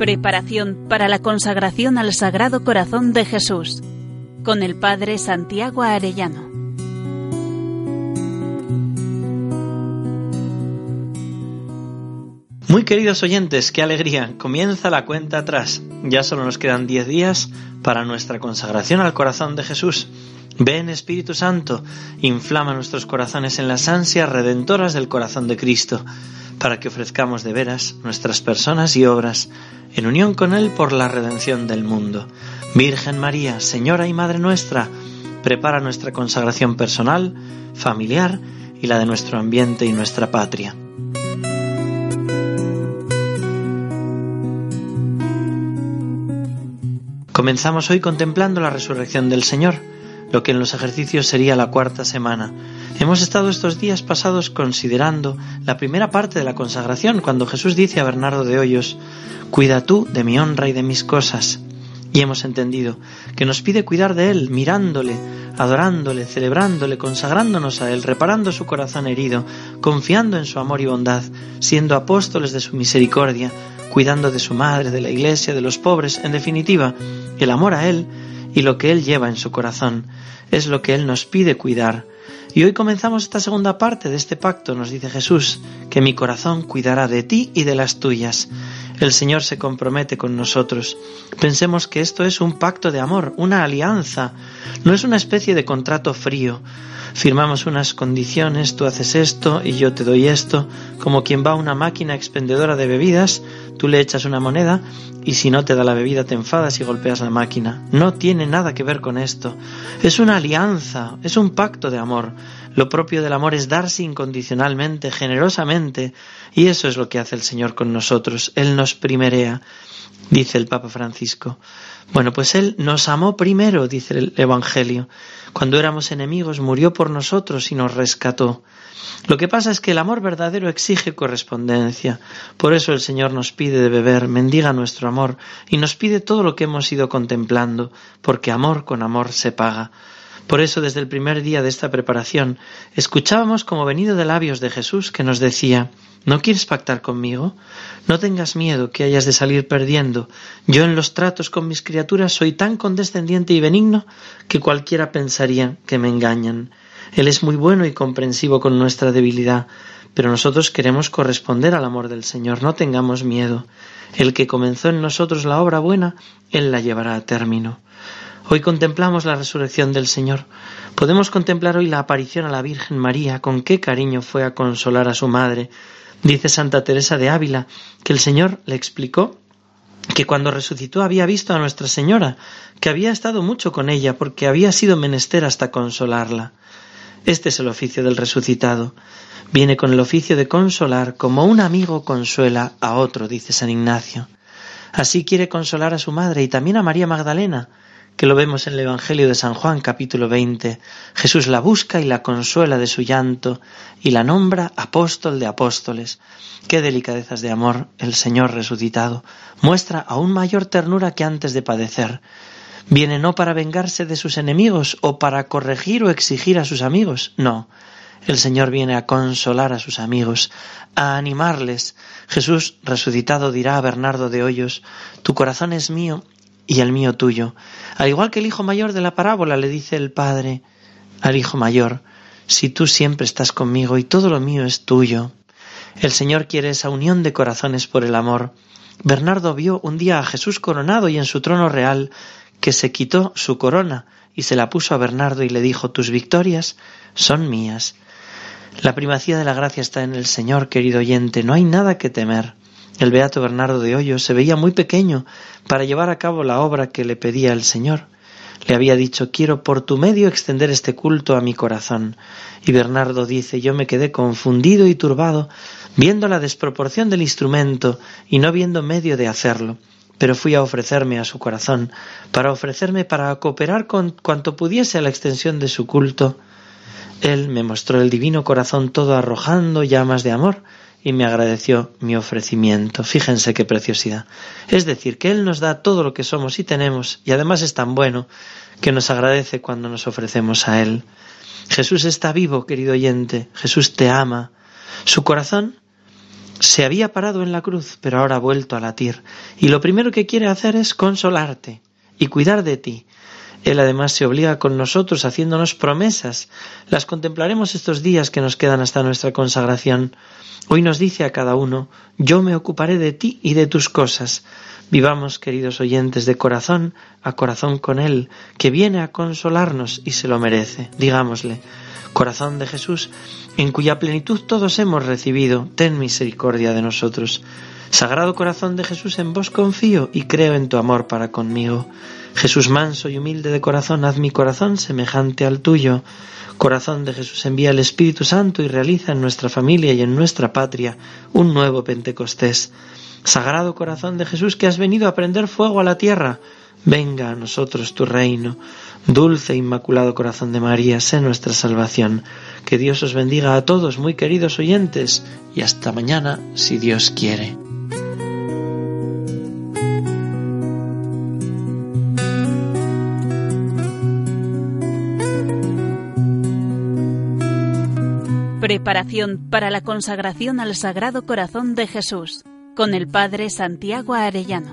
Preparación para la consagración al Sagrado Corazón de Jesús con el Padre Santiago Arellano. Muy queridos oyentes, qué alegría. Comienza la cuenta atrás. Ya solo nos quedan diez días para nuestra consagración al corazón de Jesús. Ven Espíritu Santo, inflama nuestros corazones en las ansias redentoras del corazón de Cristo, para que ofrezcamos de veras nuestras personas y obras en unión con Él por la redención del mundo. Virgen María, Señora y Madre nuestra, prepara nuestra consagración personal, familiar y la de nuestro ambiente y nuestra patria. Comenzamos hoy contemplando la resurrección del Señor, lo que en los ejercicios sería la cuarta semana. Hemos estado estos días pasados considerando la primera parte de la consagración, cuando Jesús dice a Bernardo de Hoyos, Cuida tú de mi honra y de mis cosas. Y hemos entendido que nos pide cuidar de Él, mirándole, adorándole, celebrándole, consagrándonos a Él, reparando su corazón herido, confiando en su amor y bondad, siendo apóstoles de su misericordia, cuidando de su madre, de la iglesia, de los pobres, en definitiva, el amor a Él y lo que Él lleva en su corazón es lo que Él nos pide cuidar. Y hoy comenzamos esta segunda parte de este pacto, nos dice Jesús, que mi corazón cuidará de ti y de las tuyas. El Señor se compromete con nosotros. Pensemos que esto es un pacto de amor, una alianza, no es una especie de contrato frío. Firmamos unas condiciones, tú haces esto y yo te doy esto, como quien va a una máquina expendedora de bebidas, tú le echas una moneda y si no te da la bebida te enfadas y golpeas la máquina. No tiene nada que ver con esto. Es una alianza, es un pacto de amor. Lo propio del amor es darse incondicionalmente, generosamente, y eso es lo que hace el Señor con nosotros. Él nos primerea, dice el Papa Francisco. Bueno, pues Él nos amó primero, dice el Evangelio. Cuando éramos enemigos, murió por nosotros y nos rescató. Lo que pasa es que el amor verdadero exige correspondencia. Por eso el Señor nos pide de beber, mendiga nuestro amor y nos pide todo lo que hemos ido contemplando, porque amor con amor se paga. Por eso desde el primer día de esta preparación escuchábamos como venido de labios de Jesús que nos decía ¿No quieres pactar conmigo? No tengas miedo que hayas de salir perdiendo. Yo en los tratos con mis criaturas soy tan condescendiente y benigno que cualquiera pensaría que me engañan. Él es muy bueno y comprensivo con nuestra debilidad, pero nosotros queremos corresponder al amor del Señor. No tengamos miedo. El que comenzó en nosotros la obra buena, Él la llevará a término. Hoy contemplamos la resurrección del Señor. Podemos contemplar hoy la aparición a la Virgen María, con qué cariño fue a consolar a su madre. Dice Santa Teresa de Ávila que el Señor le explicó que cuando resucitó había visto a Nuestra Señora, que había estado mucho con ella porque había sido menester hasta consolarla. Este es el oficio del resucitado. Viene con el oficio de consolar como un amigo consuela a otro, dice San Ignacio. Así quiere consolar a su madre y también a María Magdalena, que lo vemos en el Evangelio de San Juan capítulo 20. Jesús la busca y la consuela de su llanto y la nombra apóstol de apóstoles. Qué delicadezas de amor el Señor resucitado. Muestra aún mayor ternura que antes de padecer. Viene no para vengarse de sus enemigos o para corregir o exigir a sus amigos, no. El Señor viene a consolar a sus amigos, a animarles. Jesús resucitado dirá a Bernardo de Hoyos, Tu corazón es mío y el mío tuyo. Al igual que el hijo mayor de la parábola le dice el padre al hijo mayor, si tú siempre estás conmigo y todo lo mío es tuyo. El Señor quiere esa unión de corazones por el amor. Bernardo vio un día a Jesús coronado y en su trono real, que se quitó su corona y se la puso a Bernardo y le dijo, tus victorias son mías. La primacía de la gracia está en el Señor, querido oyente, no hay nada que temer. El beato Bernardo de Hoyos se veía muy pequeño para llevar a cabo la obra que le pedía el Señor. Le había dicho quiero por tu medio extender este culto a mi corazón. Y Bernardo dice yo me quedé confundido y turbado viendo la desproporción del instrumento y no viendo medio de hacerlo, pero fui a ofrecerme a su corazón, para ofrecerme para cooperar con cuanto pudiese a la extensión de su culto. Él me mostró el divino corazón todo arrojando llamas de amor y me agradeció mi ofrecimiento. Fíjense qué preciosidad. Es decir, que Él nos da todo lo que somos y tenemos, y además es tan bueno que nos agradece cuando nos ofrecemos a Él. Jesús está vivo, querido oyente. Jesús te ama. Su corazón se había parado en la cruz, pero ahora ha vuelto a latir. Y lo primero que quiere hacer es consolarte y cuidar de ti. Él además se obliga con nosotros haciéndonos promesas. Las contemplaremos estos días que nos quedan hasta nuestra consagración. Hoy nos dice a cada uno, yo me ocuparé de ti y de tus cosas. Vivamos, queridos oyentes, de corazón a corazón con Él, que viene a consolarnos y se lo merece. Digámosle, corazón de Jesús, en cuya plenitud todos hemos recibido, ten misericordia de nosotros. Sagrado corazón de Jesús, en vos confío y creo en tu amor para conmigo. Jesús manso y humilde de corazón, haz mi corazón semejante al tuyo. Corazón de Jesús, envía el Espíritu Santo y realiza en nuestra familia y en nuestra patria un nuevo Pentecostés. Sagrado corazón de Jesús que has venido a prender fuego a la tierra, venga a nosotros tu reino. Dulce e inmaculado corazón de María, sé nuestra salvación. Que Dios os bendiga a todos, muy queridos oyentes, y hasta mañana, si Dios quiere. Preparación para la consagración al Sagrado Corazón de Jesús con el Padre Santiago Arellano.